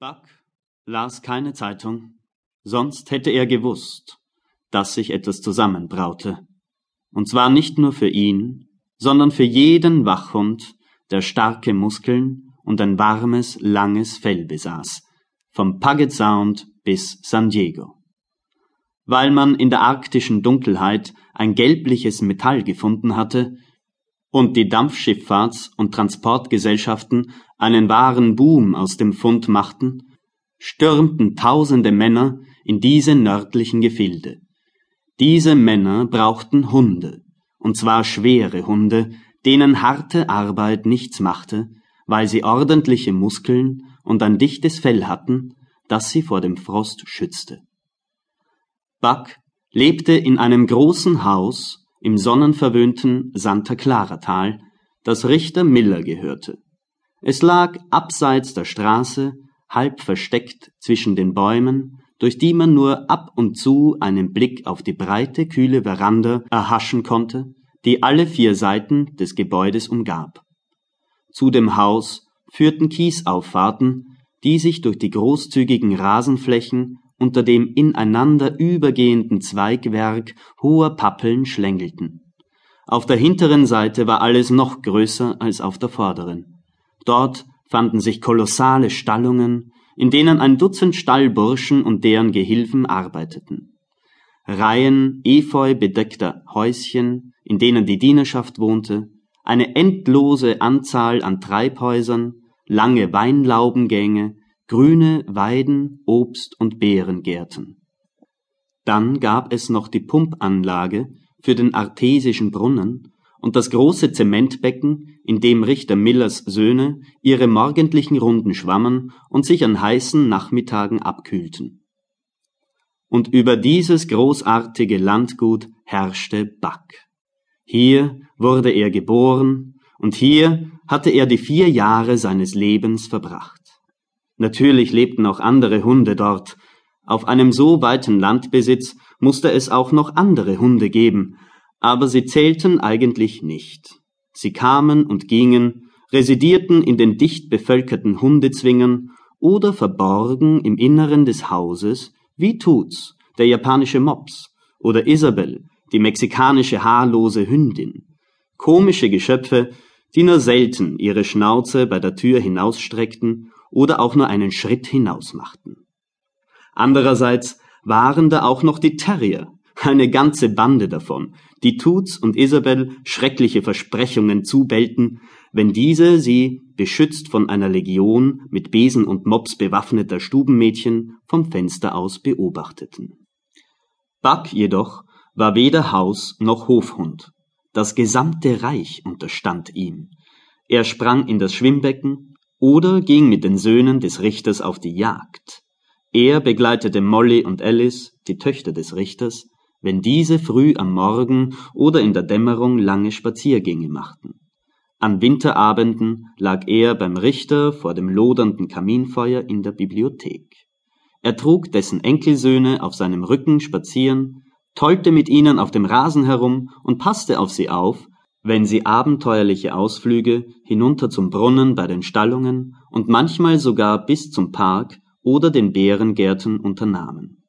Buck las keine Zeitung, sonst hätte er gewusst, dass sich etwas zusammenbraute. Und zwar nicht nur für ihn, sondern für jeden Wachhund, der starke Muskeln und ein warmes, langes Fell besaß, vom Puget Sound bis San Diego. Weil man in der arktischen Dunkelheit ein gelbliches Metall gefunden hatte und die Dampfschifffahrts- und Transportgesellschaften einen wahren Boom aus dem Fund machten, stürmten tausende Männer in diese nördlichen Gefilde. Diese Männer brauchten Hunde, und zwar schwere Hunde, denen harte Arbeit nichts machte, weil sie ordentliche Muskeln und ein dichtes Fell hatten, das sie vor dem Frost schützte. Buck lebte in einem großen Haus im sonnenverwöhnten Santa Clara Tal, das Richter Miller gehörte. Es lag abseits der Straße, halb versteckt zwischen den Bäumen, durch die man nur ab und zu einen Blick auf die breite, kühle Veranda erhaschen konnte, die alle vier Seiten des Gebäudes umgab. Zu dem Haus führten Kiesauffahrten, die sich durch die großzügigen Rasenflächen unter dem ineinander übergehenden Zweigwerk hoher Pappeln schlängelten. Auf der hinteren Seite war alles noch größer als auf der vorderen. Dort fanden sich kolossale Stallungen, in denen ein Dutzend Stallburschen und deren Gehilfen arbeiteten. Reihen efeu bedeckter Häuschen, in denen die Dienerschaft wohnte, eine endlose Anzahl an Treibhäusern, lange Weinlaubengänge, grüne Weiden, Obst- und Beerengärten. Dann gab es noch die Pumpanlage für den artesischen Brunnen und das große Zementbecken, in dem Richter Millers Söhne ihre morgendlichen Runden schwammen und sich an heißen Nachmittagen abkühlten. Und über dieses großartige Landgut herrschte Buck. Hier wurde er geboren und hier hatte er die vier Jahre seines Lebens verbracht. Natürlich lebten auch andere Hunde dort. Auf einem so weiten Landbesitz musste es auch noch andere Hunde geben, aber sie zählten eigentlich nicht. Sie kamen und gingen, residierten in den dicht bevölkerten Hundezwingern oder verborgen im Inneren des Hauses, wie Toots, der japanische Mops, oder Isabel, die mexikanische haarlose Hündin. Komische Geschöpfe, die nur selten ihre Schnauze bei der Tür hinausstreckten oder auch nur einen Schritt hinaus machten. Andererseits waren da auch noch die Terrier, eine ganze Bande davon, die Toots und Isabel schreckliche Versprechungen zubellten, wenn diese sie, beschützt von einer Legion mit Besen und Mops bewaffneter Stubenmädchen, vom Fenster aus beobachteten. Buck jedoch war weder Haus noch Hofhund. Das gesamte Reich unterstand ihm. Er sprang in das Schwimmbecken, oder ging mit den Söhnen des Richters auf die Jagd. Er begleitete Molly und Alice, die Töchter des Richters, wenn diese früh am Morgen oder in der Dämmerung lange Spaziergänge machten. An Winterabenden lag er beim Richter vor dem lodernden Kaminfeuer in der Bibliothek. Er trug dessen Enkelsöhne auf seinem Rücken spazieren, tollte mit ihnen auf dem Rasen herum und passte auf sie auf, wenn sie abenteuerliche Ausflüge hinunter zum Brunnen bei den Stallungen und manchmal sogar bis zum Park oder den Beerengärten unternahmen.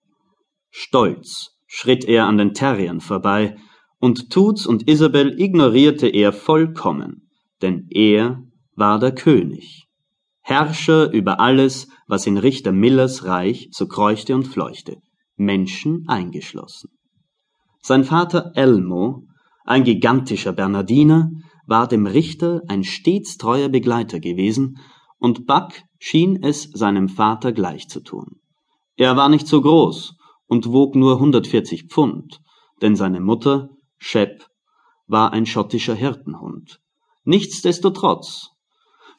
Stolz schritt er an den Terriern vorbei, und Toots und Isabel ignorierte er vollkommen, denn er war der König, Herrscher über alles, was in Richter Millers Reich so kreuchte und fleuchte, Menschen eingeschlossen. Sein Vater Elmo ein gigantischer Bernardiner, war dem Richter ein stets treuer Begleiter gewesen, und Buck schien es seinem Vater gleich zu tun. Er war nicht so groß und wog nur 140 Pfund, denn seine Mutter, Shep, war ein schottischer Hirtenhund. Nichtsdestotrotz,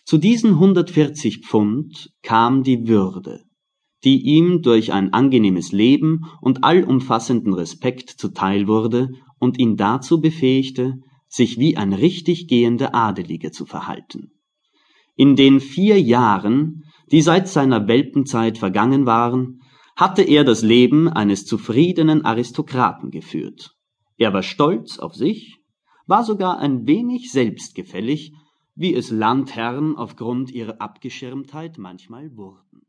zu diesen 140 Pfund kam die Würde, die ihm durch ein angenehmes Leben und allumfassenden Respekt zuteil wurde und ihn dazu befähigte, sich wie ein richtig gehender Adeliger zu verhalten. In den vier Jahren, die seit seiner Welpenzeit vergangen waren, hatte er das Leben eines zufriedenen Aristokraten geführt. Er war stolz auf sich, war sogar ein wenig selbstgefällig, wie es Landherren aufgrund ihrer Abgeschirmtheit manchmal wurden.